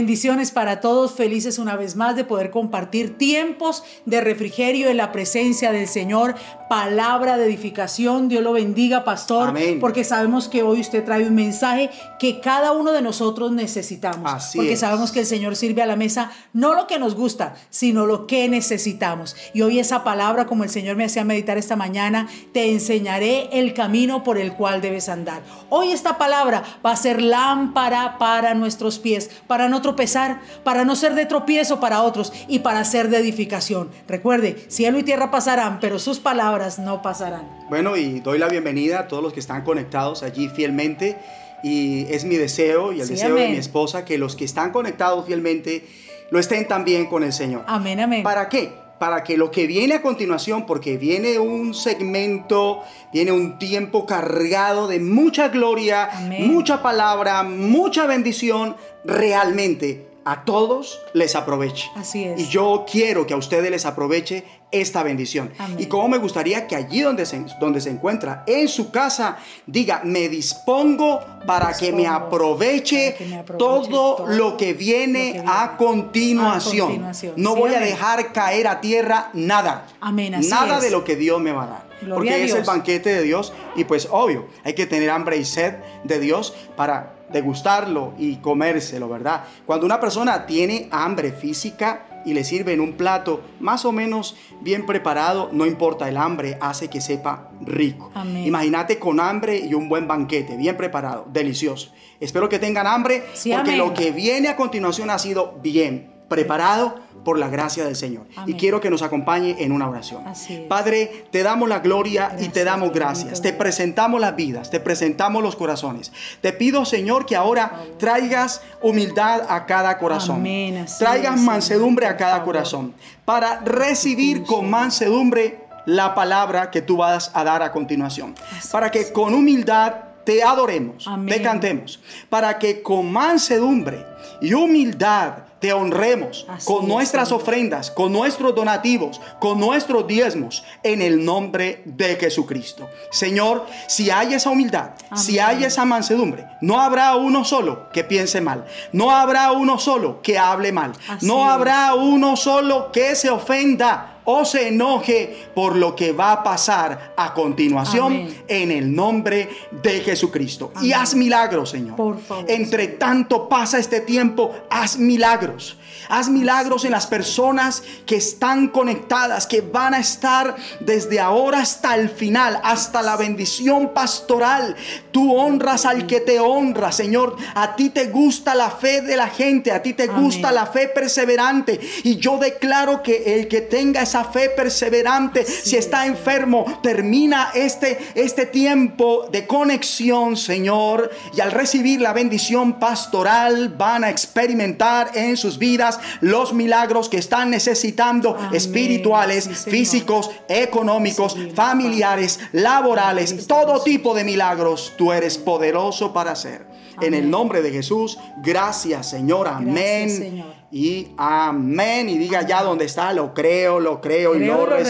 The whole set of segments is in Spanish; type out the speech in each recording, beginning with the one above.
Bendiciones para todos, felices una vez más de poder compartir tiempos de refrigerio en la presencia del Señor, palabra de edificación. Dios lo bendiga, pastor, Amén. porque sabemos que hoy usted trae un mensaje que cada uno de nosotros necesitamos. Así porque es. sabemos que el Señor sirve a la mesa no lo que nos gusta, sino lo que necesitamos. Y hoy esa palabra, como el Señor me hacía meditar esta mañana, te enseñaré el camino por el cual debes andar. Hoy esta palabra va a ser lámpara para nuestros pies, para no tropezar, para no ser de tropiezo para otros y para ser de edificación. Recuerde, cielo y tierra pasarán, pero sus palabras no pasarán. Bueno, y doy la bienvenida a todos los que están conectados allí fielmente. Y es mi deseo y el Sí, deseo de mi esposa que los que están conectados fielmente lo estén también con el Señor. Amén, amén. ¿Para qué? Para que lo que viene a continuación, porque viene un segmento, viene un tiempo cargado de mucha gloria, Amén. mucha palabra, mucha bendición, realmente a todos les aproveche. Así es. Y yo quiero que a ustedes les aproveche esta bendición. Amén. Y como me gustaría que allí donde se, donde se encuentra, en su casa, diga, me dispongo para que me aproveche, para que me aproveche todo, todo lo que viene, lo que viene a, continuación. a continuación. No Sí, voy a dejar caer a tierra nada. Amén, así nada es. de lo que Dios me va a dar. Gloria porque a es el banquete de Dios y pues obvio, hay que tener hambre y sed de Dios para degustarlo y comérselo, ¿verdad? Cuando una persona tiene hambre física y le sirve en un plato más o menos bien preparado, no importa el hambre, hace que sepa rico. Imagínate con hambre y un buen banquete, bien preparado, delicioso. Espero que tengan hambre Sí, porque amén. lo que viene a continuación ha sido bien preparado por la gracia del Señor. Y quiero que nos acompañe en una oración. Padre, te damos la gloria y te damos gracias. Te presentamos las vidas, te presentamos los corazones. Te pido, Señor, que ahora traigas humildad a cada corazón. Amén, Traigas es, mansedumbre a cada corazón para recibir con mansedumbre la palabra que tú vas a dar a continuación. Así Para que con humildad te adoremos, Amén. te cantemos. Para que con mansedumbre y humildad te honremos Así con es, nuestras Señor. ofrendas, con nuestros donativos, con nuestros diezmos, en el nombre de Jesucristo. Señor, si hay esa humildad, si hay esa mansedumbre, no habrá uno solo que piense mal, no habrá uno solo que hable mal, Así no es. habrá uno solo que se ofenda o se enoje por lo que va a pasar a continuación Amén. en el nombre de Jesucristo. Y haz milagros, Señor. Por favor, Entre tanto pasa este tiempo, haz milagros. Haz milagros en las personas que están conectadas, que van a estar desde ahora hasta el final, hasta la bendición pastoral. Tú honras al que te honra, Señor. A ti te gusta la fe de la gente, a ti te Amén. gusta la fe perseverante. Y yo declaro que el que tenga esa fe perseverante, si está es, enfermo, termina este, este tiempo de conexión, Señor. Y al recibir la bendición pastoral, van a experimentar en sus vidas los milagros que están necesitando, Amén. espirituales, Sí, físicos, económicos, Sí, familiares, laborales, todo tipo de milagros. Tú eres poderoso para hacer. En el nombre de Jesús, gracias, Señor. Amén. Señor. Y amén. Y diga ya donde está, lo creo, lo creo, y Creo lo y lo recibo.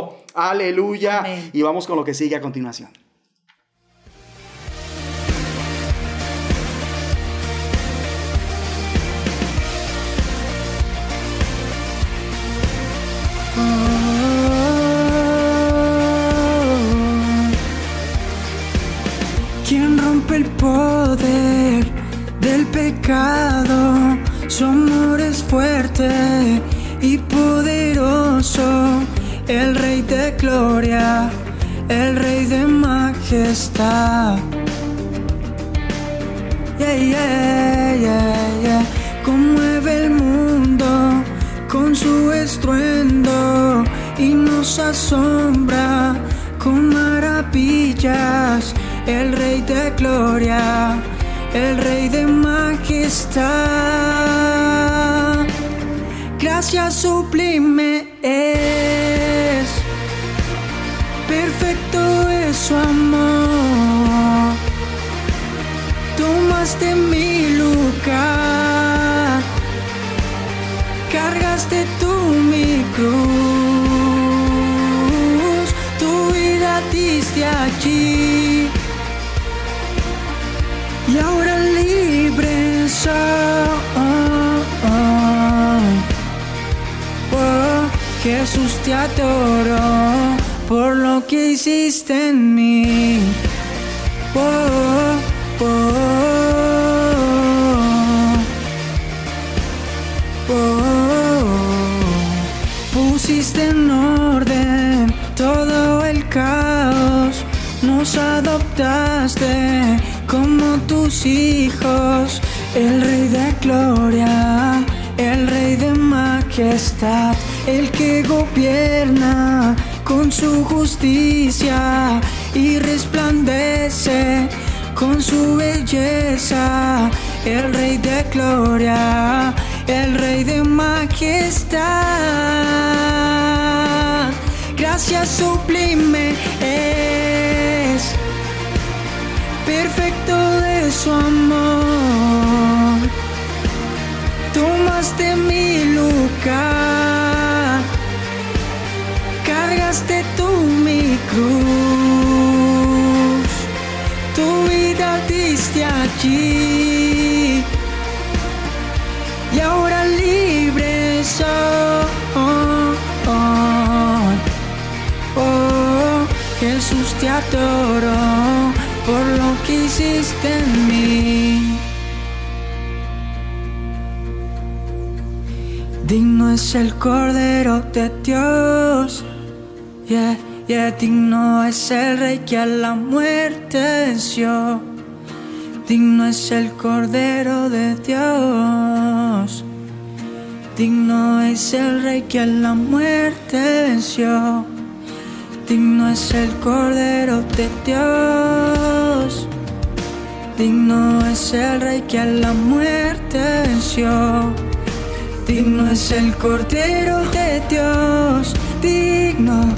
recibo. Aleluya. Y vamos con lo que sigue a continuación. El poder del pecado? Su amor es fuerte y poderoso. El Rey de gloria, el Rey de majestad. Yeah, yeah, yeah. Conmueve el mundo con su estruendo y nos asombra con maravillas. El Rey de gloria, el Rey de majestad. Gracia sublime es, perfecto es su amor. Tomaste mi lugar, cargaste tú mi cruz, tu vida diste allí, te adoro por lo que hiciste en mí. Oh, oh, oh. Pusiste en orden todo el caos, nos adoptaste como tus hijos, el Rey de Gloria, el Rey de Majestad, el que gobierna con su justicia y resplandece con su belleza, el Rey de Gloria, el Rey de Majestad. Gracias sublime es perfecto de su amor. Tomaste mi lugar, cargaste tú mi cruz, tu vida diste allí y ahora libre soy. Oh, Jesús te adoro por lo que hiciste en mí. Digno es el Cordero de Dios. Yeah, yeah, digno es el Rey que a la muerte venció. Digno es el Cordero de Dios. Digno es el Rey que a la muerte venció. Digno es el Cordero de Dios. Digno es el Rey que a la muerte venció. Digno es el Cordero de Dios. Digno.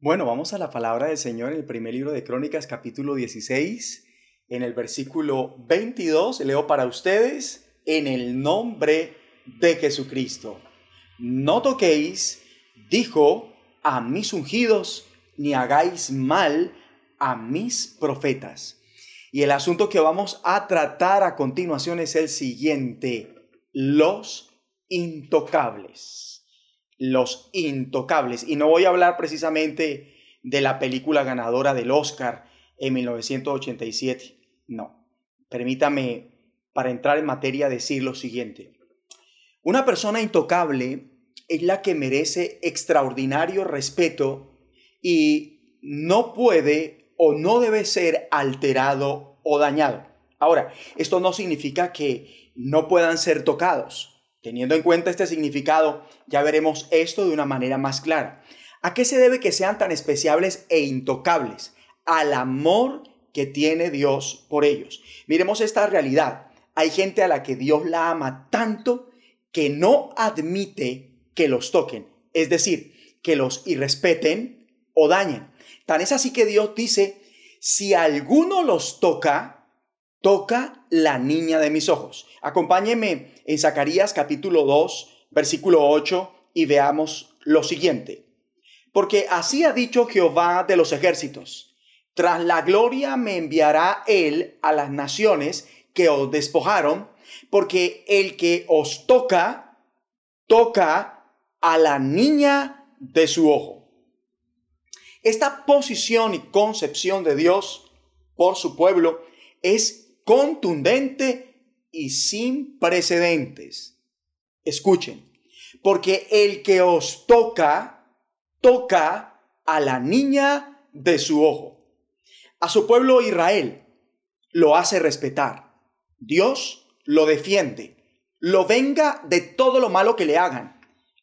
Bueno, vamos a la palabra del Señor en el primer libro de Crónicas, capítulo 16, en el versículo 22. Leo para ustedes en el nombre de Jesucristo. No toquéis, dijo, a mis ungidos, ni hagáis mal a mis profetas. Y el asunto que vamos a tratar a continuación es el siguiente, los intocables. Los intocables. Y no voy a hablar precisamente de la película ganadora del Oscar en 1987. No. Permítame, para entrar en materia, decir lo siguiente. Una persona intocable es la que merece extraordinario respeto y no puede o no debe ser alterado o dañado. Ahora, esto no significa que no puedan ser tocados. Teniendo en cuenta este significado, ya veremos esto de una manera más clara. ¿A qué se debe que sean tan especiales e intocables? Al amor que tiene Dios por ellos. Miremos esta realidad. Hay gente a la que Dios la ama tanto que no admite que los toquen, es decir, que los irrespeten o dañen. Tan es así que Dios dice, si alguno los toca, toca la niña de mis ojos. Acompáñeme en Zacarías capítulo 2, versículo 8 y veamos lo siguiente. Porque así ha dicho Jehová de los ejércitos, tras la gloria me enviará él a las naciones que os despojaron, porque el que os toca, toca a la niña de su ojo. Esta posición y concepción de Dios por su pueblo es contundente y sin precedentes. Escuchen, porque el que os toca, toca a la niña de su ojo. A su pueblo Israel lo hace respetar. Dios lo defiende. Lo venga de todo lo malo que le hagan.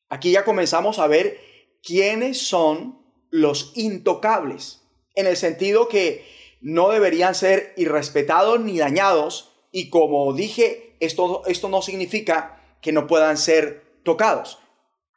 Aquí ya comenzamos a ver quiénes son los intocables, en el sentido que no deberían ser irrespetados ni dañados, y como dije, esto, esto no significa que no puedan ser tocados.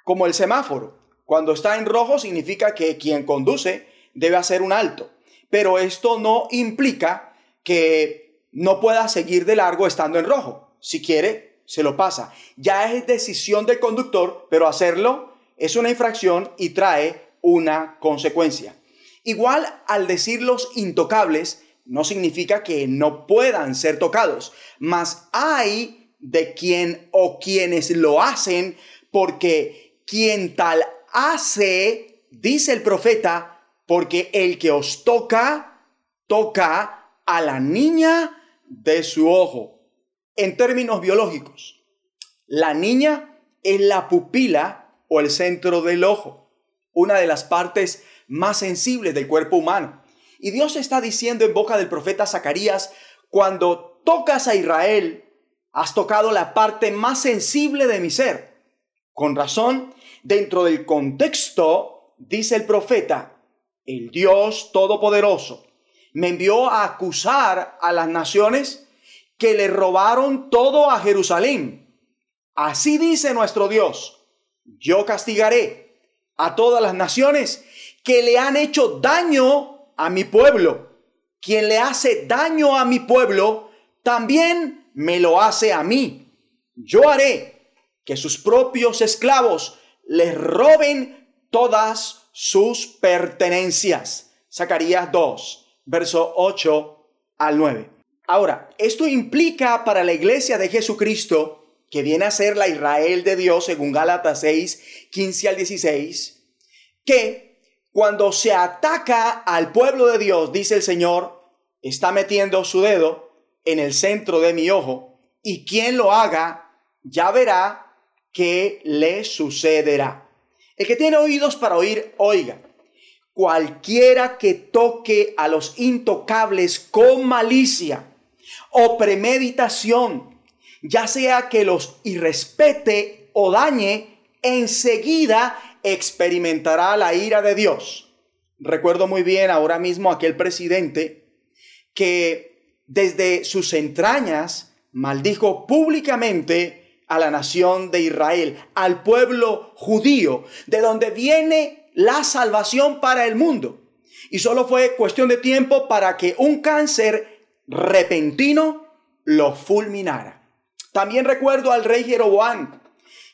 Como el semáforo, cuando está en rojo significa que quien conduce debe hacer un alto, pero esto no implica que no pueda seguir de largo estando en rojo. Si quiere, se lo pasa. Ya es decisión del conductor, pero hacerlo es una infracción y trae una consecuencia. Igual al decir los intocables, no significa que no puedan ser tocados, mas hay de quien o quienes lo hacen, porque quien tal hace, dice el profeta, porque el que os toca, toca a la niña de su ojo. En términos biológicos, la niña es la pupila o el centro del ojo, una de las partes más sensibles del cuerpo humano. Y Dios está diciendo en boca del profeta Zacarías, cuando tocas a Israel, has tocado la parte más sensible de mi ser. Con razón, dentro del contexto, dice el profeta, el Dios Todopoderoso me envió a acusar a las naciones que le robaron todo a Jerusalén. Así dice nuestro Dios, yo castigaré a todas las naciones que le han hecho daño a mi pueblo. Quien le hace daño a mi pueblo, también me lo hace a mí. Yo haré que sus propios esclavos les roben todas sus pertenencias. Zacarías 2, verso 8 al 9. Ahora, esto implica para la iglesia de Jesucristo, que viene a ser la Israel de Dios, según Gálatas 6, 15 al 16, que cuando se ataca al pueblo de Dios, dice el Señor, está metiendo su dedo en el centro de mi ojo, y quien lo haga, ya verá que le sucederá. El que tiene oídos para oír, oiga. Cualquiera que toque a los intocables con malicia o premeditación, ya sea que los irrespete o dañe, enseguida experimentará la ira de Dios. Recuerdo muy bien ahora mismo aquel presidente que desde sus entrañas maldijo públicamente a la nación de Israel, al pueblo judío, de donde viene la salvación para el mundo. Y solo fue cuestión de tiempo para que un cáncer repentino lo fulminara. También recuerdo al rey Jeroboam,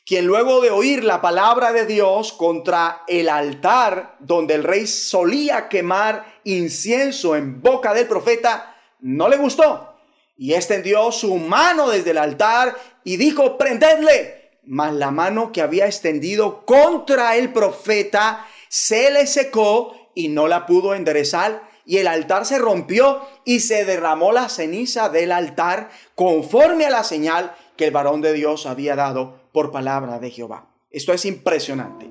quien luego de oír la palabra de Dios contra el altar donde el rey solía quemar incienso en boca del profeta, no le gustó. Y extendió su mano desde el altar y dijo, prendedle. Mas la mano que había extendido contra el profeta se le secó y no la pudo enderezar y el altar se rompió y se derramó la ceniza del altar conforme a la señal que el varón de Dios había dado por palabra de Jehová. Esto es impresionante.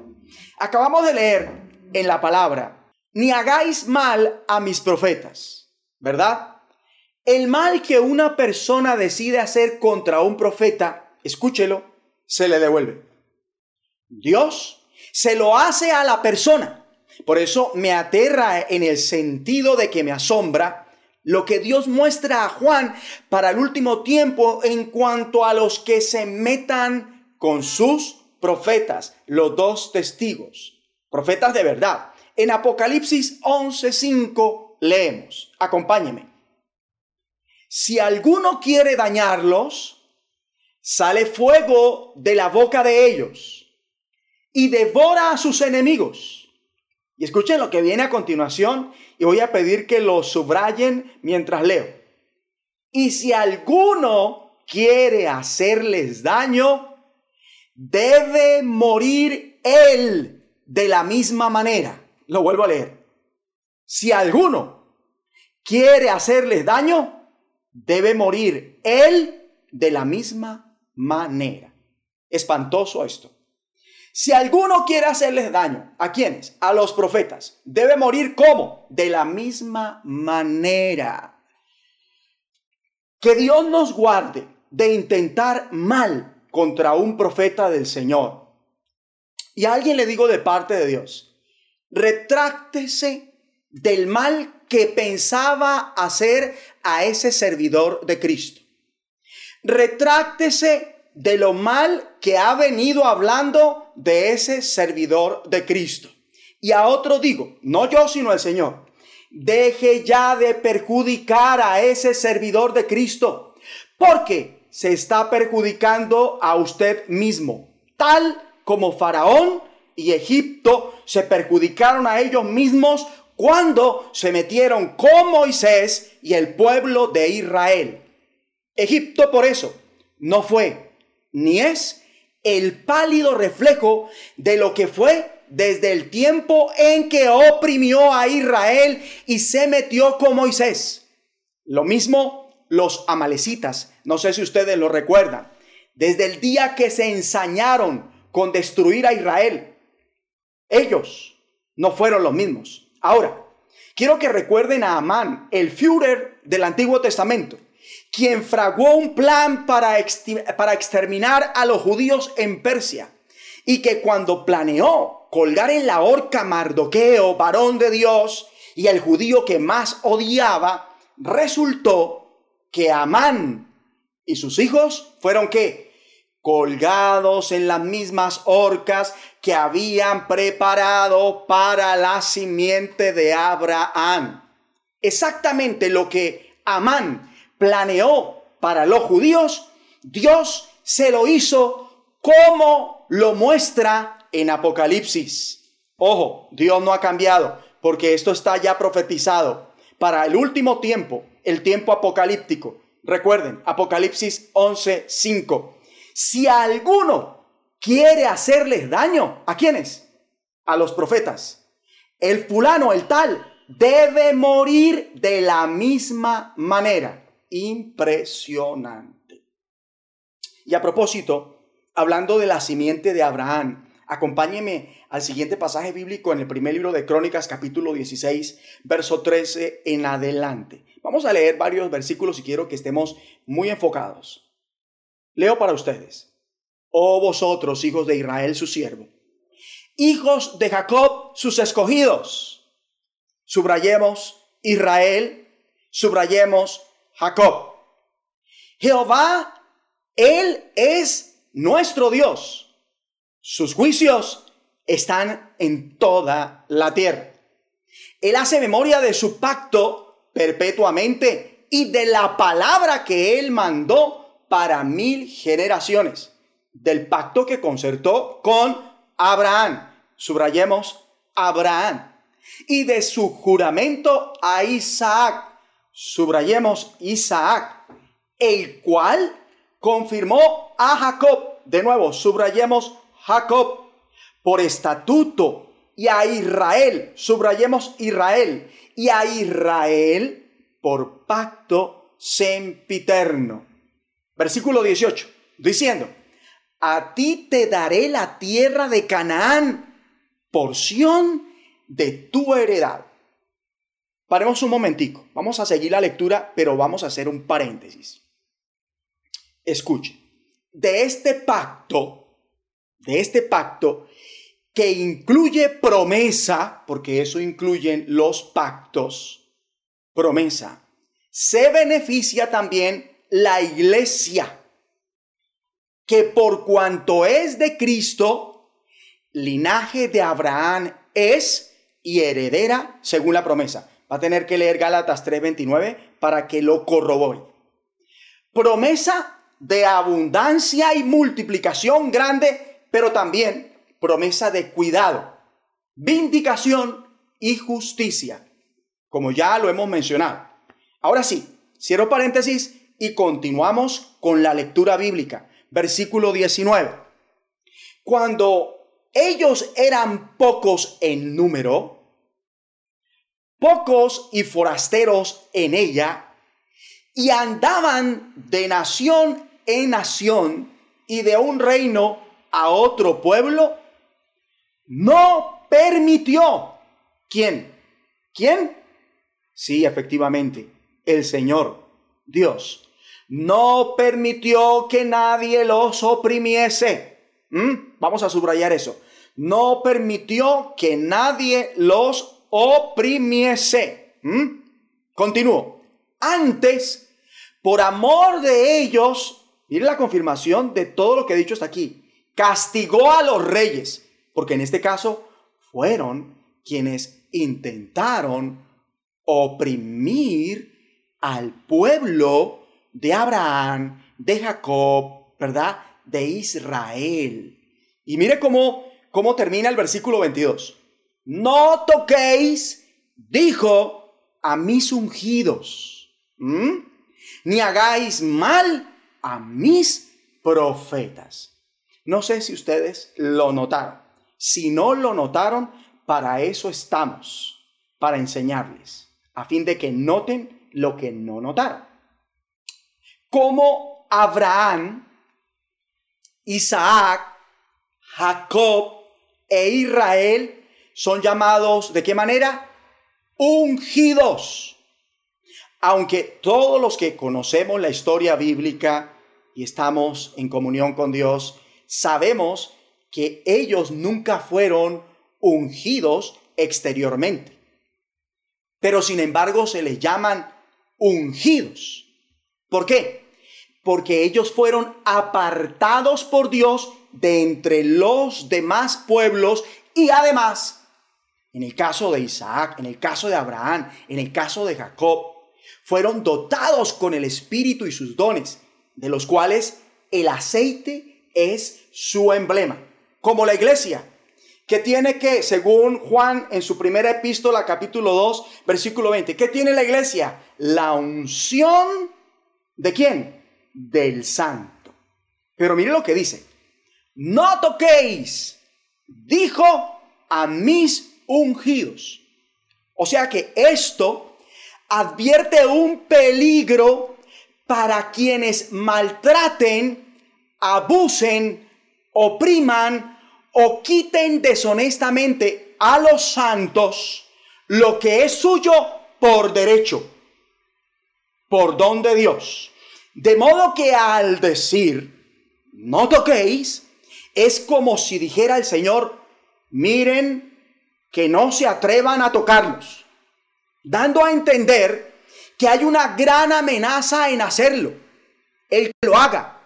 Acabamos de leer en la palabra, ni hagáis mal a mis profetas, ¿verdad? El mal que una persona decide hacer contra un profeta, escúchelo, se le devuelve. Dios se lo hace a la persona. Por eso me aterra en el sentido de que me asombra lo que Dios muestra a Juan para el último tiempo en cuanto a los que se metan con sus profetas, los dos testigos, profetas de verdad. En Apocalipsis 11:5 leemos, acompáñeme. Si alguno quiere dañarlos, sale fuego de la boca de ellos y devora a sus enemigos. Escuchen lo que viene a continuación y voy a pedir que lo subrayen mientras leo. Y si alguno quiere hacerles daño, debe morir él de la misma manera. Lo vuelvo a leer. Si alguno quiere hacerles daño, debe morir él de la misma manera. Espantoso esto. Si alguno quiere hacerles daño, ¿a quiénes? A los profetas. Debe morir como? De la misma manera. Que Dios nos guarde de intentar mal contra un profeta del Señor. Y a alguien le digo de parte de Dios, retráctese del mal que pensaba hacer a ese servidor de Cristo. Retráctese de lo mal que ha venido hablando de ese servidor de Cristo. Y a otro digo, no yo sino el Señor, deje ya de perjudicar a ese servidor de Cristo, porque se está perjudicando a usted mismo, tal como Faraón y Egipto se perjudicaron a ellos mismos cuando se metieron con Moisés y el pueblo de Israel. Egipto por eso no fue ni es el pálido reflejo de lo que fue desde el tiempo en que oprimió a Israel y se metió con Moisés. Lo mismo los amalecitas, no sé si ustedes lo recuerdan, desde el día que se ensañaron con destruir a Israel, ellos no fueron los mismos. Ahora, quiero que recuerden a Amán, el Führer del Antiguo Testamento, quien fraguó un plan para, para exterminar a los judíos en Persia y que cuando planeó colgar en la horca Mardoqueo, varón de Dios, y el judío que más odiaba, resultó que Amán y sus hijos fueron que colgados en las mismas horcas que habían preparado para la simiente de Abraham. Exactamente lo que Amán planeó para los judíos, Dios se lo hizo como lo muestra en Apocalipsis. Ojo, Dios no ha cambiado, porque esto está ya profetizado para el último tiempo, el tiempo apocalíptico. Recuerden, Apocalipsis 11:5. Si alguno quiere hacerles daño, ¿a quiénes? A los profetas. El fulano, el tal, debe morir de la misma manera. Impresionante. Y a propósito, hablando de la simiente de Abraham, Acompáñeme al siguiente pasaje bíblico en el primer libro de Crónicas, capítulo 16, verso 13 en adelante. Vamos a leer varios versículos y quiero que estemos muy enfocados. Leo para ustedes. Oh vosotros, hijos de Israel, su siervo, hijos de Jacob, sus escogidos. Subrayemos Israel, subrayemos Jacob. Jehová, Él es nuestro Dios sus juicios están en toda la tierra. Él hace memoria de su pacto perpetuamente y de la palabra que él mandó para mil generaciones, del pacto que concertó con Abraham. Subrayemos Abraham. Y de su juramento a Isaac. Subrayemos Isaac, el cual confirmó a Jacob. De nuevo, subrayemos Jacob por estatuto y a Israel, subrayemos Israel, y a Israel por pacto sempiterno. Versículo 18, diciendo, a ti te daré la tierra de Canaán, porción de tu heredad. Paremos un momentico, vamos a seguir la lectura, pero vamos a hacer un paréntesis. Escuche, de este pacto de este pacto que incluye promesa, porque eso incluyen los pactos, promesa, se beneficia también la iglesia, que por cuanto es de Cristo, linaje de Abraham es y heredera según la promesa. Va a tener que leer Gálatas 3:29 para que lo corrobore. Promesa de abundancia y multiplicación grande pero también promesa de cuidado, vindicación y justicia, como ya lo hemos mencionado. Ahora sí, cierro paréntesis y continuamos con la lectura bíblica. Versículo 19. Cuando ellos eran pocos en número, pocos y forasteros en ella, y andaban de nación en nación y de un reino a otro pueblo, no permitió. ¿Quién? ¿Quién? Sí, efectivamente, el Señor, Dios. No permitió que nadie los oprimiese. ¿Mm? Vamos a subrayar eso. No permitió que nadie los oprimiese. ¿Mm? Continúo. Antes, por amor de ellos, mire la confirmación de todo lo que he dicho hasta aquí castigó a los reyes, porque en este caso fueron quienes intentaron oprimir al pueblo de Abraham, de Jacob, ¿verdad? De Israel. Y mire cómo, cómo termina el versículo 22. No toquéis dijo a mis ungidos, ni hagáis mal a mis profetas. No sé si ustedes lo notaron. Si no lo notaron, para eso estamos, para enseñarles, a fin de que noten lo que no notaron. Como Abraham, Isaac, Jacob e Israel son llamados, ¿de qué manera? Ungidos. Aunque todos los que conocemos la historia bíblica y estamos en comunión con Dios, sabemos que ellos nunca fueron ungidos exteriormente. Pero sin embargo se les llaman ungidos. ¿Por qué? Porque ellos fueron apartados por Dios de entre los demás pueblos y además, en el caso de Isaac, en el caso de Abraham, en el caso de Jacob, fueron dotados con el Espíritu y sus dones, de los cuales el aceite es su emblema, como la iglesia, que tiene que, según Juan en su primera epístola, capítulo 2, versículo 20, ¿qué tiene la iglesia? La unción de quién? Del santo. Pero mire lo que dice, no toquéis, dijo a mis ungidos. O sea que esto advierte un peligro para quienes maltraten, abusen, opriman o quiten deshonestamente a los santos lo que es suyo por derecho, por don de Dios. De modo que al decir, no toquéis, es como si dijera el Señor, miren que no se atrevan a tocarlos, dando a entender que hay una gran amenaza en hacerlo. El que lo haga,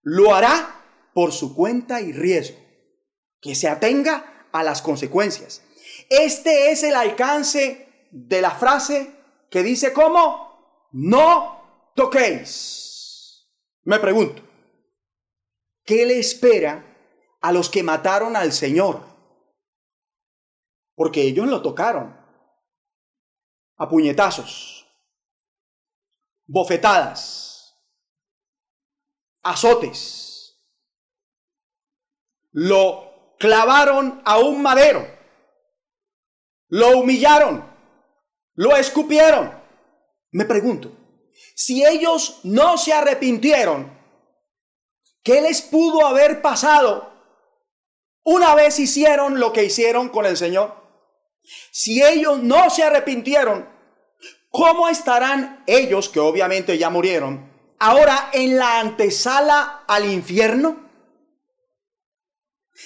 lo hará por su cuenta y riesgo, que se atenga a las consecuencias. Este es el alcance de la frase que dice cómo, no toquéis. Me pregunto, ¿qué le espera a los que mataron al Señor, porque ellos lo tocaron a puñetazos, bofetadas, azotes, lo clavaron a un madero, lo humillaron, lo escupieron. Me pregunto, si ellos no se arrepintieron, ¿qué les pudo haber pasado una vez hicieron lo que hicieron con el Señor, si ellos no se arrepintieron, ¿cómo estarán ellos, que obviamente ya murieron, ahora en la antesala al infierno?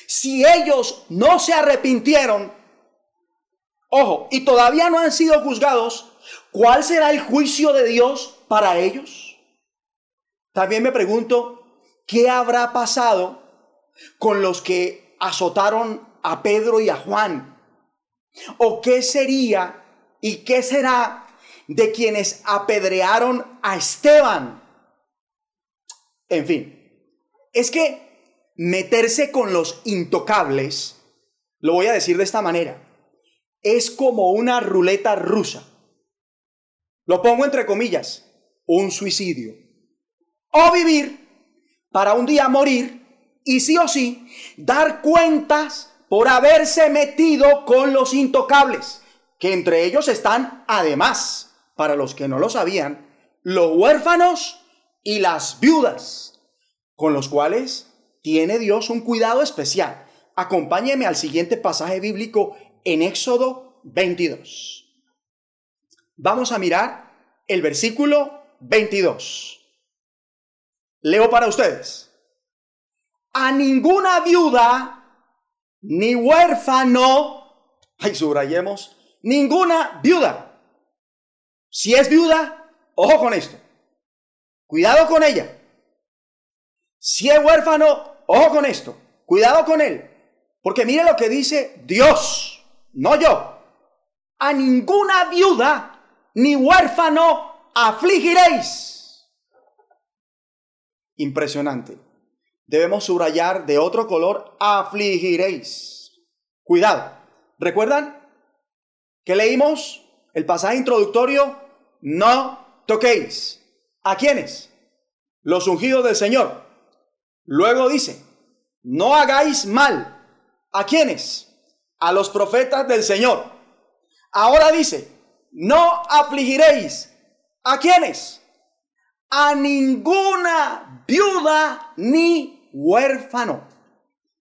Si ellos no se arrepintieron, ojo, y todavía no han sido juzgados, ¿cuál será el juicio de Dios para ellos? También me pregunto, ¿qué habrá pasado con los que azotaron a Pedro y a Juan? ¿O qué sería y qué será de quienes apedrearon a Esteban? En fin, es que meterse con los intocables, lo voy a decir de esta manera, es como una ruleta rusa. Lo pongo entre comillas, un suicidio. O vivir para un día morir y sí o sí dar cuentas por haberse metido con los intocables, que entre ellos están además, para los que no lo sabían, los huérfanos y las viudas, con los cuales tiene Dios un cuidado especial. Acompáñeme al siguiente pasaje bíblico en Éxodo 22. Vamos a mirar el versículo 22. Leo para ustedes a ninguna viuda ni huérfano, ay, subrayemos, ninguna viuda. Si es viuda, ojo con esto. Cuidado con ella. Si es huérfano, ojo con esto. Cuidado con él. Porque mire lo que dice Dios, no yo. A ninguna viuda ni huérfano afligiréis. Impresionante debemos subrayar de otro color, afligiréis. Cuidado. ¿Recuerdan? ¿Qué leímos? El pasaje introductorio, no toquéis. ¿A quiénes? Los ungidos del Señor. Luego dice, no hagáis mal. ¿A quiénes? A los profetas del Señor. Ahora dice, no afligiréis. ¿A quiénes? A ninguna viuda ni huérfano.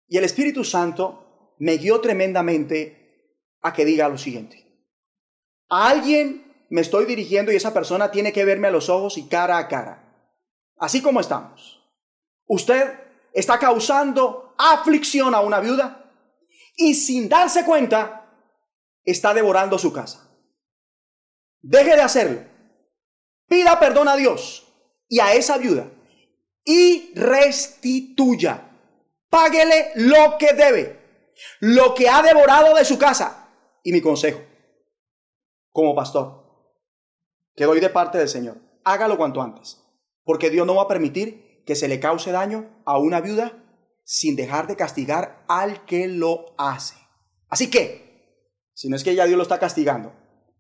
Y el Espíritu Santo me guió tremendamente a que diga lo siguiente. A alguien me estoy dirigiendo y esa persona tiene que verme a los ojos y cara a cara. Así como estamos. Usted está causando aflicción a una viuda y sin darse cuenta está devorando su casa. Deje de hacerlo. Pida perdón a Dios y a esa viuda y restituya. Páguele lo que debe, lo que ha devorado de su casa. Y mi consejo, como pastor, que doy de parte del Señor, hágalo cuanto antes, porque Dios no va a permitir que se le cause daño a una viuda sin dejar de castigar al que lo hace. Así que, si no es que ya Dios lo está castigando,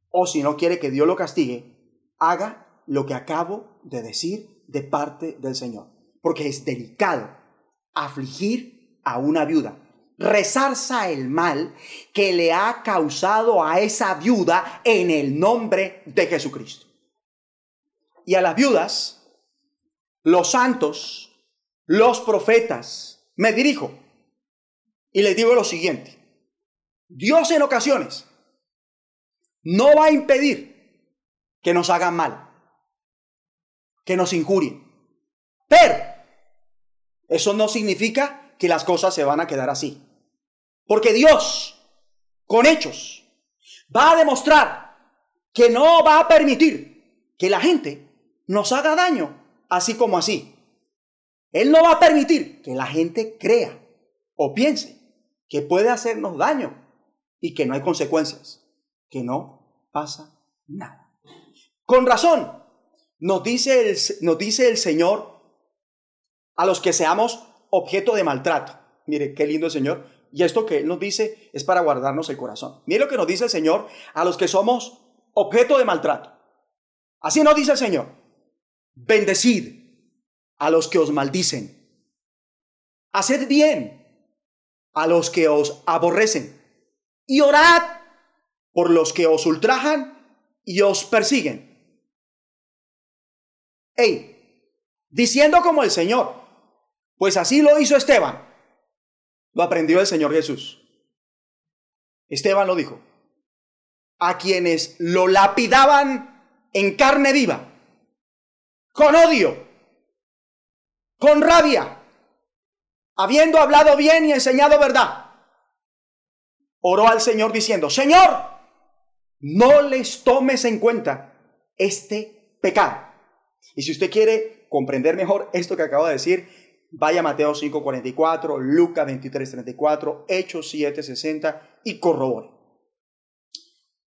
o si no quiere que Dios lo castigue, haga lo que acabo de decir de parte del Señor. Porque es delicado afligir a una viuda, rezarza el mal que le ha causado a esa viuda en el nombre de Jesucristo. Y a las viudas, los santos, los profetas, me dirijo y les digo lo siguiente. Dios en ocasiones no va a impedir que nos hagan mal, que nos injurien. Pero eso no significa que las cosas se van a quedar así. Porque Dios, con hechos, va a demostrar que no va a permitir que la gente nos haga daño así como así. Él no va a permitir que la gente crea o piense que puede hacernos daño y que no hay consecuencias, que no pasa nada. Con razón, nos dice el, nos dice el Señor a los que seamos objeto de maltrato. Mire, qué lindo el Señor. Y esto que Él nos dice es para guardarnos el corazón. Mire lo que nos dice el Señor a los que somos objeto de maltrato. Así nos dice el Señor. Bendecid a los que os maldicen. Haced bien a los que os aborrecen. Y orad por los que os ultrajan y os persiguen. Hey, diciendo como el Señor, pues así lo hizo Esteban. Lo aprendió el Señor Jesús. Esteban lo dijo. A quienes lo lapidaban en carne viva con odio, con rabia, habiendo hablado bien y enseñado verdad, oró al Señor diciendo, Señor, no les tomes en cuenta este pecado. Y si usted quiere comprender mejor esto que acabo de decir, vaya Mateo 5:44, Lucas 23:34, Hechos 7:60 y corrobore.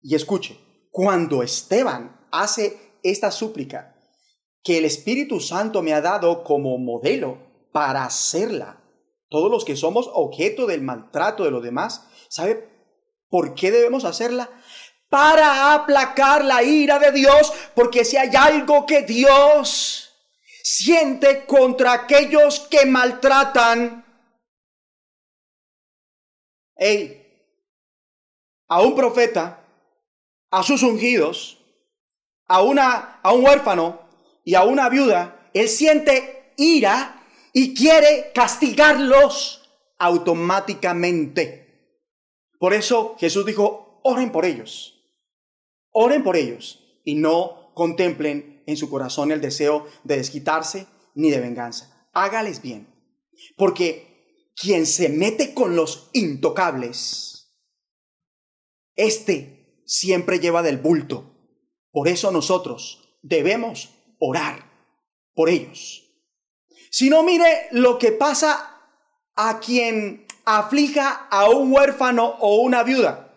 Y escuche, cuando Esteban hace esta súplica, que el Espíritu Santo me ha dado como modelo para hacerla. Todos los que somos objeto del maltrato de los demás, ¿sabe por qué debemos hacerla? Para aplacar la ira de Dios, porque si hay algo que Dios siente contra aquellos que maltratan, a un profeta, a sus ungidos, a, una, a un huérfano, y a una viuda, él siente ira y quiere castigarlos automáticamente. Por eso Jesús dijo, oren por ellos, oren por ellos y no contemplen en su corazón el deseo de desquitarse ni de venganza. Hágales bien, porque quien se mete con los intocables, este siempre lleva del bulto. Por eso nosotros debemos orar por ellos. Si no, mire lo que pasa a quien aflija a un huérfano o una viuda.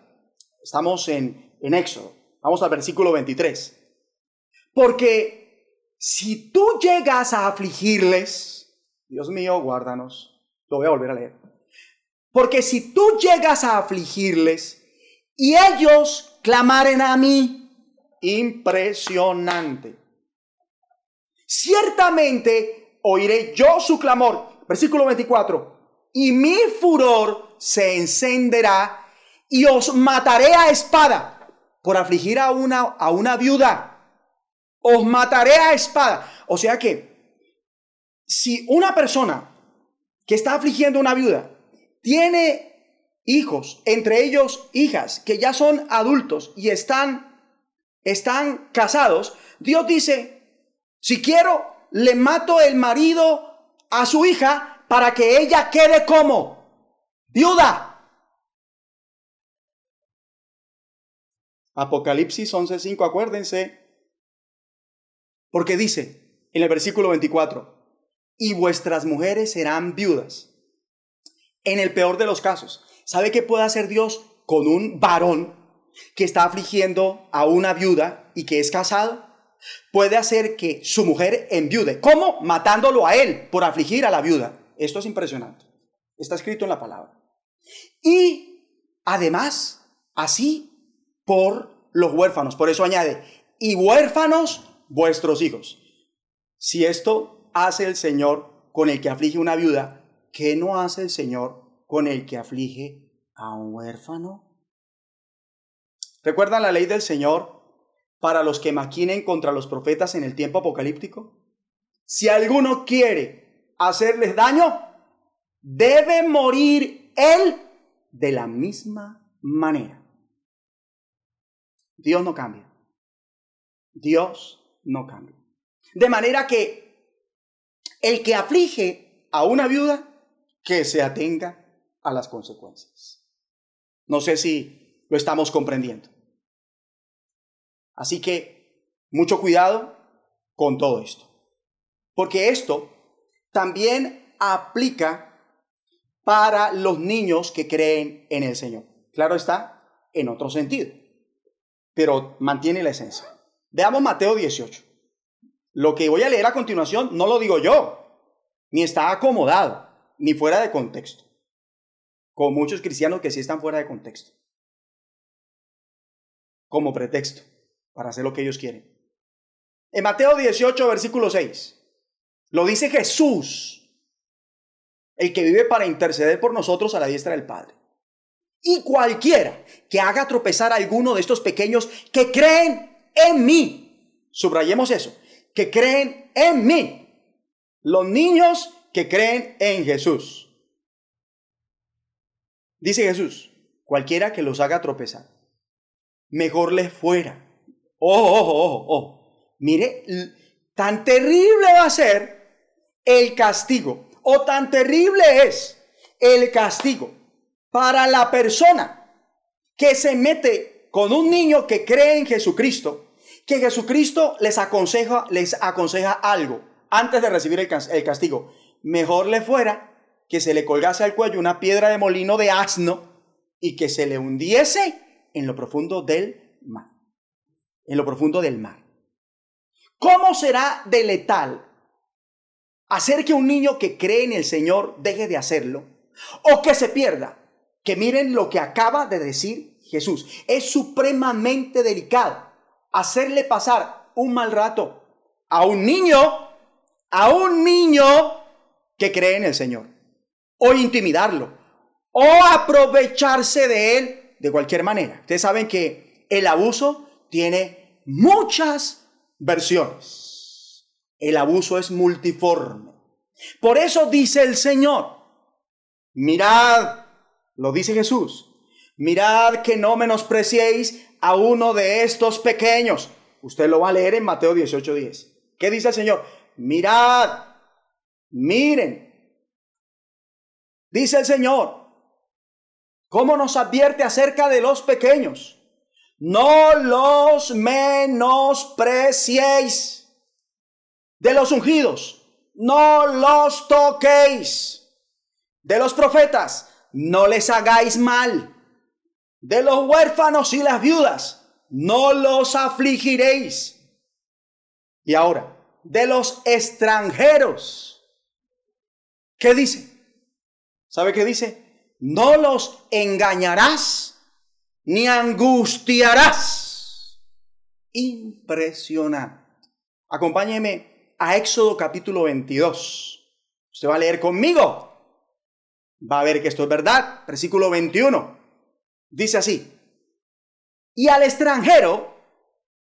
Estamos en, en Éxodo. Vamos al versículo 23. Porque si tú llegas a afligirles, Dios mío, guárdanos. Lo voy a volver a leer. Porque si tú llegas a afligirles y ellos clamaren a mí. Impresionante. Ciertamente oiré yo su clamor. Versículo 24. Y mi furor se encenderá y os mataré a espada por afligir a una, a una viuda. Os mataré a espada. O sea que si una persona que está afligiendo a una viuda tiene hijos, entre ellos hijas, que ya son adultos y están, están casados, Dios dice, si quiero, le mato el marido a su hija para que ella quede como viuda. Apocalipsis 11:5, acuérdense, porque dice en el versículo 24, y vuestras mujeres serán viudas. En el peor de los casos, ¿sabe qué puede hacer Dios con un varón que está afligiendo a una viuda y que es casado? Puede hacer que su mujer enviude. ¿Cómo? Matándolo a él por afligir a la viuda. Esto es impresionante. Está escrito en la palabra. Y además, así por los huérfanos. Por eso añade, y huérfanos vuestros hijos. Si esto hace el Señor con el que aflige una viuda? ¿Qué no hace el Señor con el que aflige a un huérfano? ¿Recuerdan la ley del Señor para los que maquinen contra los profetas en el tiempo apocalíptico? Si alguno quiere hacerles daño, debe morir él de la misma manera. Dios no cambia. Dios no cambia. De manera que el que aflige a una viuda, que se atenga a las consecuencias. No sé si lo estamos comprendiendo. Así que mucho cuidado con todo esto. Porque esto también aplica para los niños que creen en el Señor. Claro está, en otro sentido, pero mantiene la esencia. Veamos Mateo 18. Lo que voy a leer a continuación no lo digo yo, ni está acomodado, ni fuera de contexto. Con muchos cristianos que sí están fuera de contexto. Como pretexto para hacer lo que ellos quieren. En Mateo 18, versículo 6, lo dice Jesús, el que vive para interceder por nosotros a la diestra del Padre. Y cualquiera que haga tropezar a alguno de estos pequeños que creen en mí, subrayemos eso, que creen en mí. Los niños que creen en Jesús. Dice Jesús, cualquiera que los haga tropezar, mejor les fuera. Ojo, ojo, ojo, ojo. Mire, tan terrible va a ser el castigo, o tan terrible es el castigo para la persona que se mete con un niño que cree en Jesucristo que Jesucristo les aconseja, les aconseja algo antes de recibir el, castigo. Mejor le fuera que se le colgase al cuello una piedra de molino de asno y que se le hundiese en lo profundo del mar. En lo profundo del mar. ¿Cómo será de letal hacer que un niño que cree en el Señor deje de hacerlo o que se pierda? Que miren lo que acaba de decir Jesús. Es supremamente delicado hacerle pasar un mal rato a un niño, a un niño que cree en el Señor, o intimidarlo, o aprovecharse de él de cualquier manera. Ustedes saben que el abuso tiene muchas versiones. El abuso es multiforme. Por eso dice el Señor, mirad, lo dice Jesús, mirad que no menospreciéis a uno de estos pequeños. Usted lo va a leer en Mateo 18:10. ¿Qué dice el Señor? Mirad, miren. Dice el Señor, ¿cómo nos advierte acerca de los pequeños? No los menospreciéis. De los ungidos, no los toquéis. De los profetas, no les hagáis mal de los huérfanos y las viudas, no los afligiréis. Y ahora, de los extranjeros, ¿qué dice? ¿Sabe qué dice? No los engañarás ni angustiarás. Impresionante. Acompáñeme a Éxodo capítulo 22. Usted va a leer conmigo. Va a ver que esto es verdad. Versículo 21. Dice así. Y al extranjero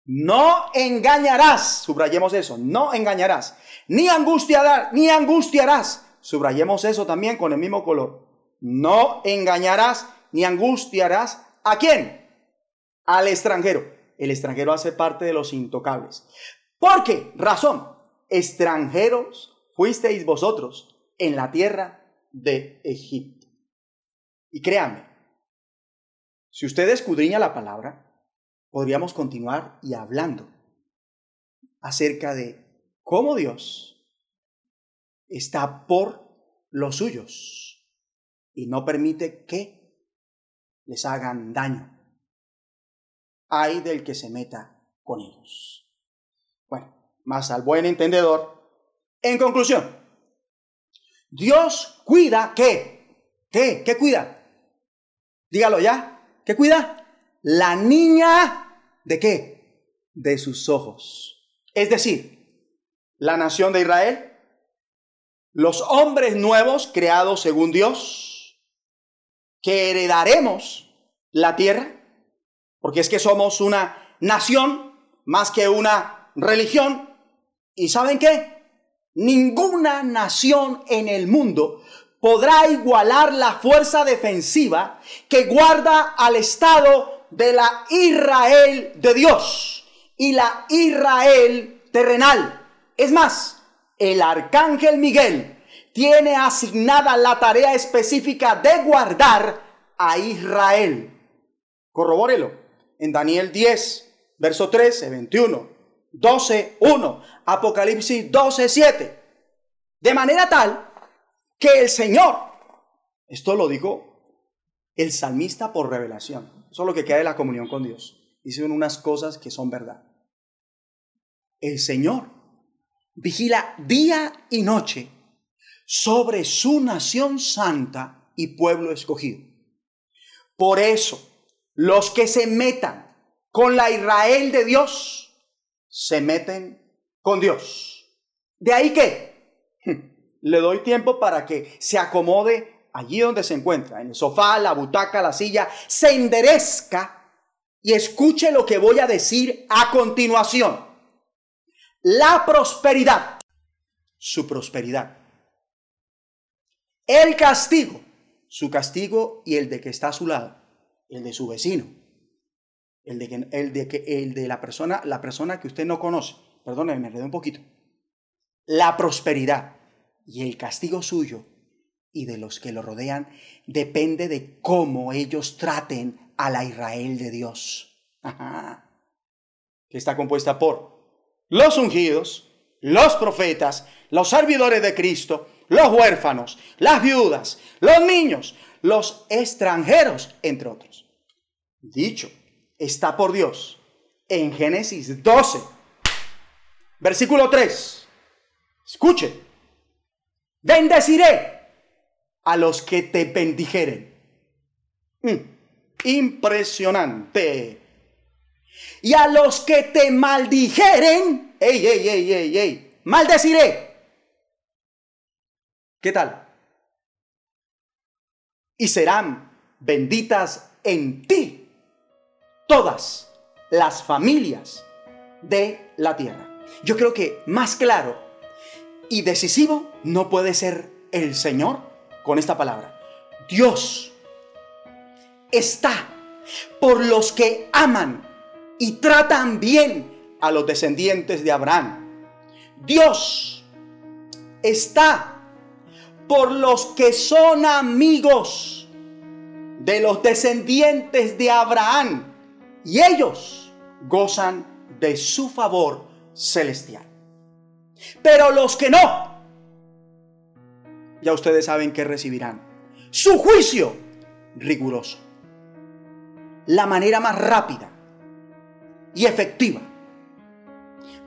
no engañarás. Subrayemos eso. No engañarás. Ni angustiarás. Ni angustiarás. Subrayemos eso también con el mismo color. No engañarás ni angustiarás a quién? Al extranjero. El extranjero hace parte de los intocables. ¿Por qué? Razón. Extranjeros fuisteis vosotros en la tierra de Egipto. Y créanme, si usted escudriña la palabra, podríamos continuar y hablando acerca de cómo Dios está por los suyos y no permite que les hagan daño. Hay del que se meta con ellos. Bueno, más al buen entendedor. En conclusión, Dios cuida qué? ¿Qué? ¿Qué cuida? Dígalo ya. ¿Qué cuida? La niña de qué? De sus ojos. Es decir, la nación de Israel los hombres nuevos creados según Dios, que heredaremos la tierra, porque es que somos una nación más que una religión. ¿Y saben qué? Ninguna nación en el mundo podrá igualar la fuerza defensiva que guarda al Estado de la Israel de Dios y la Israel terrenal. Es más, el arcángel Miguel tiene asignada la tarea específica de guardar a Israel. Corrobórelo en Daniel 10, verso 13, 21, 12, 1, Apocalipsis 12, 7. De manera tal que el Señor, esto lo dijo el salmista por revelación, eso es lo que queda de la comunión con Dios. Dicen unas cosas que son verdad. El Señor vigila día y noche sobre su nación santa y pueblo escogido. Por eso, los que se metan con la Israel de Dios, se meten con Dios. De ahí que le doy tiempo para que se acomode allí donde se encuentra, en el sofá, la butaca, la silla, se enderezca y escuche lo que voy a decir a continuación. La prosperidad, su prosperidad. El castigo, su castigo y el de que está a su lado, el de su vecino, el de, que, el de, que, el de la, persona, la persona que usted no conoce. Perdóneme, me enredé un poquito. La prosperidad y el castigo suyo y de los que lo rodean depende de cómo ellos traten a la Israel de Dios. Que está compuesta por los ungidos, los profetas, los servidores de Cristo, los huérfanos, las viudas, los niños, los extranjeros, entre otros. Dicho está por Dios en Génesis 12, versículo 3. Escuche, bendeciré a los que te bendijeren. Mm, impresionante. Y a los que te maldijeren, ey, ey, ey, ey, ey, maldeciré. ¿Qué tal? Y serán benditas en ti todas las familias de la tierra. Yo creo que más claro y decisivo no puede ser el Señor con esta palabra. Dios está por los que aman y tratan bien a los descendientes de Abraham. Dios está por los que son amigos de los descendientes de Abraham y ellos gozan de su favor celestial. Pero los que no, ya ustedes saben que recibirán su juicio riguroso. La manera más rápida y efectiva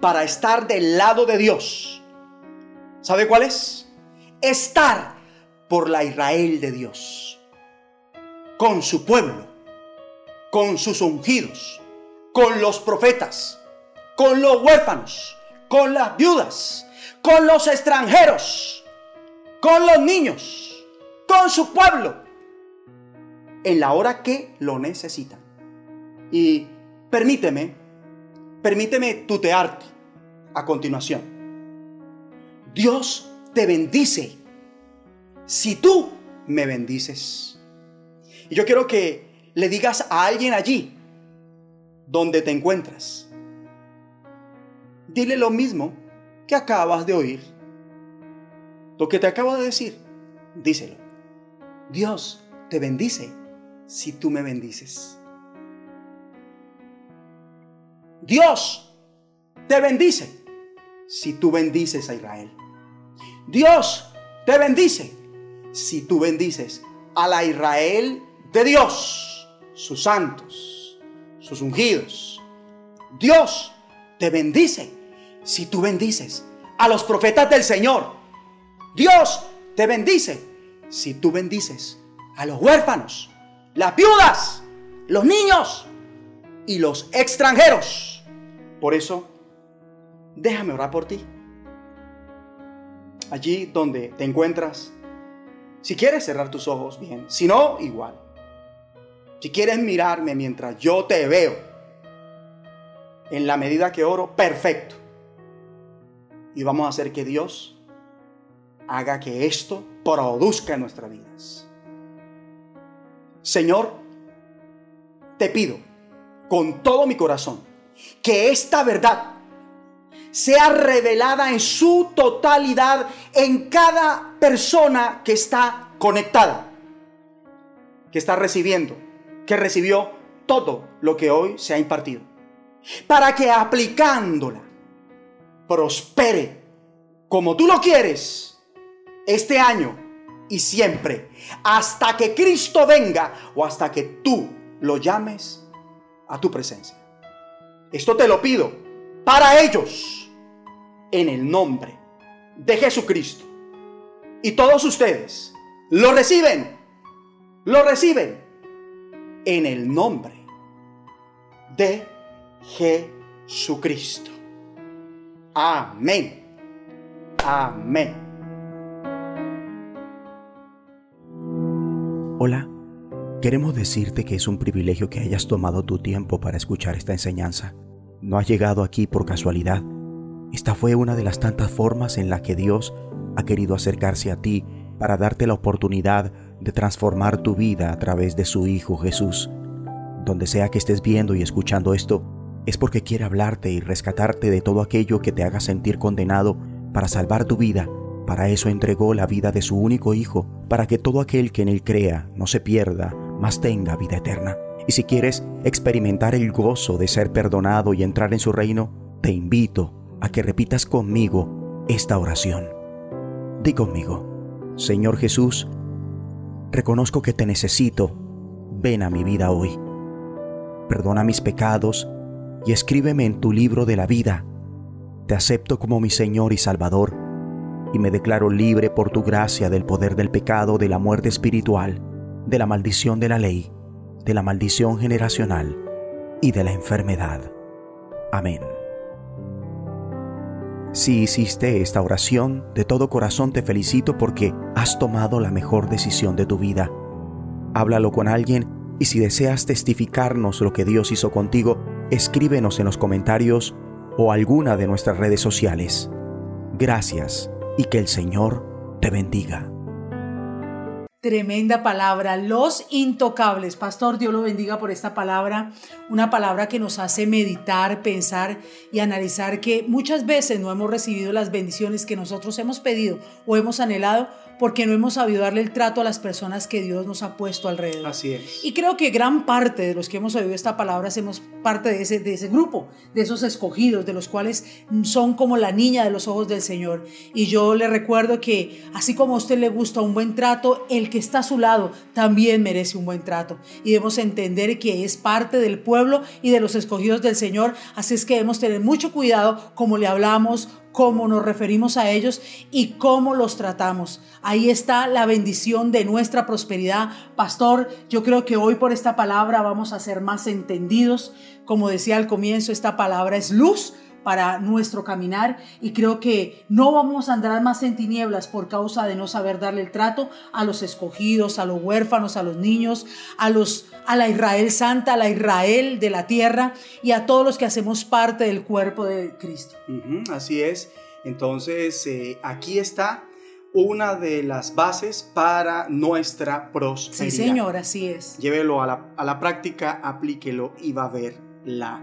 para estar del lado de Dios. ¿Sabe cuál es? Estar por la Israel de Dios, con su pueblo, con sus ungidos, con los profetas, con los huérfanos, con las viudas, con los extranjeros, con los niños, con su pueblo, en la hora que lo necesitan. Y permíteme, permíteme tutearte a continuación. Dios te bendice si tú me bendices. Y yo quiero que le digas a alguien allí donde te encuentras. Dile lo mismo que acabas de oír. Lo que te acabo de decir, díselo. Dios te bendice si tú me bendices. Dios te bendice si tú bendices a Israel. Dios te bendice si tú bendices a la Israel de Dios, sus santos, sus ungidos. Dios te bendice si tú bendices a los profetas del Señor. Dios te bendice si tú bendices a los huérfanos, las viudas, los niños y los extranjeros. Por eso, déjame orar por ti. Allí donde te encuentras, si quieres cerrar tus ojos, bien. Si no, igual. Si quieres mirarme mientras yo te veo, en la medida que oro, perfecto. Y vamos a hacer que Dios haga que esto produzca en nuestras vidas. Señor, te pido con todo mi corazón que esta verdad sea revelada en su totalidad en cada persona que está conectada, que está recibiendo, que recibió todo lo que hoy se ha impartido, para que aplicándola prospere como tú lo quieres este año y siempre, hasta que Cristo venga o hasta que tú lo llames a tu presencia. Esto te lo pido para ellos en el nombre de Jesucristo. Y todos ustedes lo reciben, lo reciben en el nombre de Jesucristo. Amén. Amén. Hola, queremos decirte que es un privilegio que hayas tomado tu tiempo para escuchar esta enseñanza. No has llegado aquí por casualidad esta fue una de las tantas formas en la que Dios ha querido acercarse a ti para darte la oportunidad de transformar tu vida a través de su Hijo Jesús. Donde sea que estés viendo y escuchando esto, es porque quiere hablarte y rescatarte de todo aquello que te haga sentir condenado para salvar tu vida. Para eso entregó la vida de su único Hijo, para que todo aquel que en él crea no se pierda, mas tenga vida eterna. Y si quieres experimentar el gozo de ser perdonado y entrar en su reino, te invito a que repitas conmigo esta oración. Di conmigo, Señor Jesús, reconozco que te necesito, ven a mi vida hoy. Perdona mis pecados y escríbeme en tu libro de la vida. Te acepto como mi Señor y Salvador y me declaro libre por tu gracia del poder del pecado, de la muerte espiritual, de la maldición de la ley, de la maldición generacional y de la enfermedad. Amén. Si hiciste esta oración, de todo corazón te felicito porque has tomado la mejor decisión de tu vida. Háblalo con alguien y si deseas testificarnos lo que Dios hizo contigo, escríbenos en los comentarios o alguna de nuestras redes sociales. Gracias y que el Señor te bendiga. Tremenda palabra, los intocables. Pastor, Dios lo bendiga por esta palabra, una palabra que nos hace meditar, pensar y analizar que muchas veces no hemos recibido las bendiciones que nosotros hemos pedido o hemos anhelado porque no hemos sabido darle el trato a las personas que Dios nos ha puesto alrededor. Así es. Y creo que gran parte de los que hemos oído esta palabra hacemos parte de ese, de ese grupo, de esos escogidos, de los cuales son como la niña de los ojos del Señor. Y yo le recuerdo que así como a usted le gusta un buen trato, el que que está a su lado también merece un buen trato. Y debemos entender que es parte del pueblo y de los escogidos del Señor. Así es que debemos tener mucho cuidado como le hablamos, cómo nos referimos a ellos y cómo los tratamos. Ahí está la bendición de nuestra prosperidad. Pastor, yo creo que hoy por esta palabra vamos a ser más entendidos. Como decía al comienzo, esta palabra es luz para nuestro caminar y creo que no vamos a andar más en tinieblas por causa de no saber darle el trato a los escogidos, a los huérfanos, a los niños, a los a la Israel santa, a la Israel de la tierra y a todos los que hacemos parte del cuerpo de Cristo. así es. Entonces, eh, aquí está una de las bases para nuestra prosperidad. Sí, Señor, así es. Llévelo a la, a la práctica, aplíquelo y va a ver la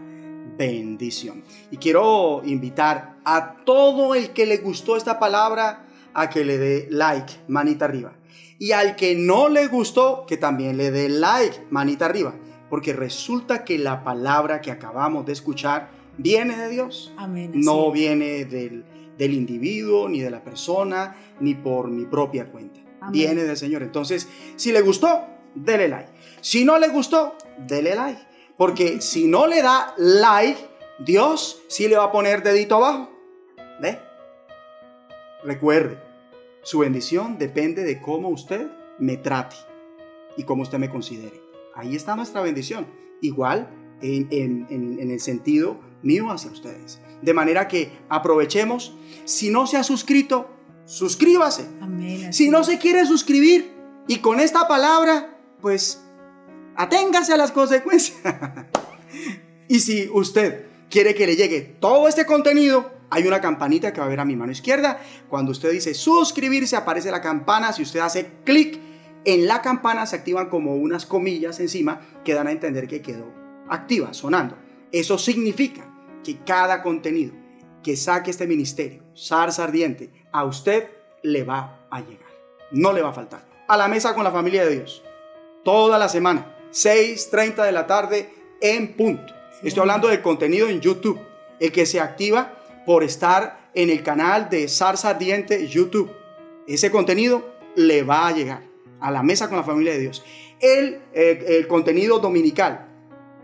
bendición. Y quiero invitar a todo el que le gustó esta palabra a que le dé like, manita arriba. Y al que no le gustó, que también le dé like, manita arriba. Porque resulta que la palabra que acabamos de escuchar viene de Dios. Amén. No viene del, del, individuo, ni de la persona, ni por mi propia cuenta. Viene del Señor. Entonces, si le gustó, dele like. Si no le gustó, dele like. Porque si no le da like, Dios sí le va a poner dedito abajo. ¿Ve? Recuerde, su bendición depende de cómo usted me trate y cómo usted me considere. Ahí está nuestra bendición. Igual en, el sentido mío hacia ustedes. De manera que aprovechemos. Si no se ha suscrito, suscríbase. si no se quiere suscribir y con esta palabra, pues aténgase a las consecuencias. y si usted quiere que le llegue todo este contenido, hay una campanita que va a ver a mi mano izquierda. Cuando usted dice suscribirse, aparece la campana. Si usted hace clic en la campana, se activan como unas comillas encima que dan a entender que quedó activa, sonando. Eso significa que cada contenido que saque este ministerio, zarza ardiente, a usted le va a llegar. No le va a faltar. A la mesa con la familia de Dios. Toda la semana 6.30 de la tarde en punto. Estoy hablando del contenido en YouTube, el que se activa por estar en el canal de Zarza Ardiente YouTube. Ese contenido le va a llegar a la mesa con la familia de Dios. El, el, el contenido dominical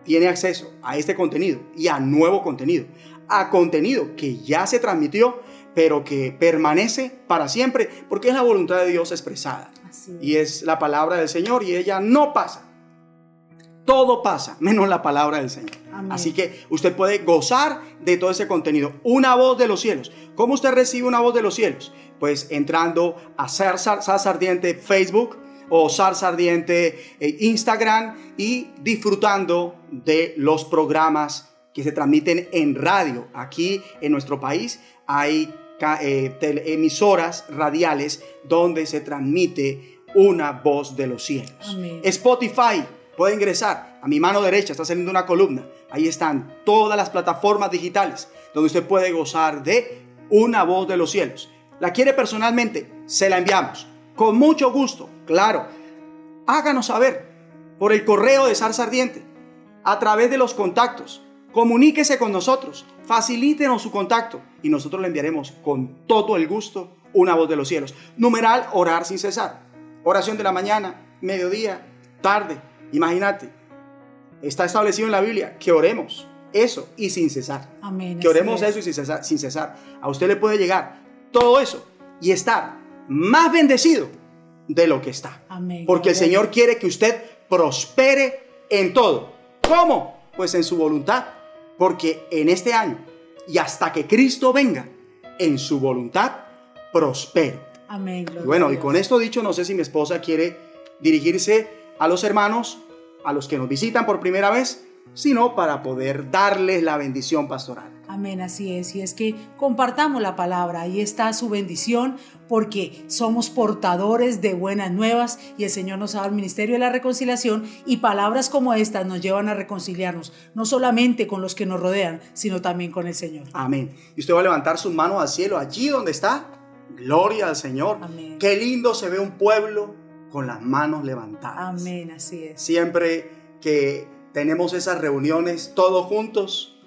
tiene acceso a este contenido y a nuevo contenido, a contenido que ya se transmitió, pero que permanece para siempre, porque es la voluntad de Dios expresada. Y es la palabra del Señor y ella no pasa todo pasa, menos la palabra del Señor. Así que usted puede gozar de todo ese contenido. Una voz de los cielos. ¿Cómo usted recibe una voz de los cielos? Pues entrando a Salsa Ardiente Facebook o Salsa Ardiente eh, Instagram y disfrutando de los programas que se transmiten en radio. Aquí en nuestro país hay eh, emisoras radiales donde se transmite una voz de los cielos. Spotify puede ingresar a mi mano derecha, está saliendo una columna. Ahí están todas las plataformas digitales donde usted puede gozar de una voz de los cielos. ¿La quiere personalmente? Se la enviamos. Con mucho gusto, claro. Háganos saber por el correo de Zarza Ardiente, a través de los contactos. Comuníquese con nosotros, facilítenos su contacto y nosotros le enviaremos con todo el gusto una voz de los cielos. Numeral orar sin cesar. Oración de la mañana, mediodía, tarde, Imagínate, está establecido en la Biblia que oremos eso y sin cesar. Amén. Que oremos eso y sin cesar, sin cesar. A usted le puede llegar todo eso y estar más bendecido de lo que está. Amén. Porque el Señor quiere que usted prospere en todo. ¿Cómo? Pues en su voluntad. Porque en este año y hasta que Cristo venga, en su voluntad prospero. Amén. Y bueno, y con esto dicho, no sé si mi esposa quiere dirigirse a los hermanos, a los que nos visitan por primera vez, sino para poder darles la bendición pastoral. Amén, así es. Y es que compartamos la palabra, ahí está su bendición, porque somos portadores de buenas nuevas y el Señor nos ha dado el ministerio de la reconciliación y palabras como estas nos llevan a reconciliarnos, no solamente con los que nos rodean, sino también con el Señor. Amén. Y usted va a levantar sus manos al cielo, allí donde está. Gloria al Señor. Amén. Qué lindo se ve un pueblo con las manos levantadas. Amén, así es. Siempre que tenemos esas reuniones todos juntos,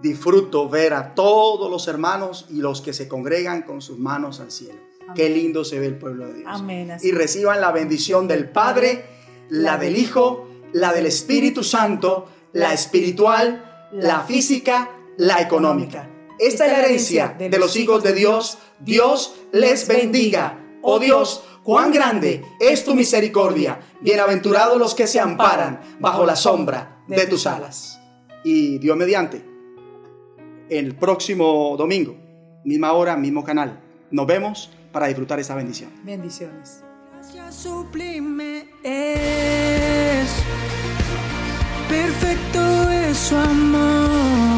disfruto ver a todos los hermanos y los que se congregan con sus manos al cielo. Qué lindo se ve el pueblo de Dios. Amén, así Y reciban la bendición del Padre, la del Hijo, la del Espíritu Santo, la espiritual, la física, la económica. Esta es la herencia de los hijos de Dios. Dios les bendiga. Oh Dios, cuán grande es tu misericordia. Bienaventurados los que se amparan bajo la sombra de tus alas. Y Dios mediante, el próximo domingo, misma hora, mismo canal, nos vemos para disfrutar esta bendición. Bendiciones. Gracia sublime es, perfecto es su amor.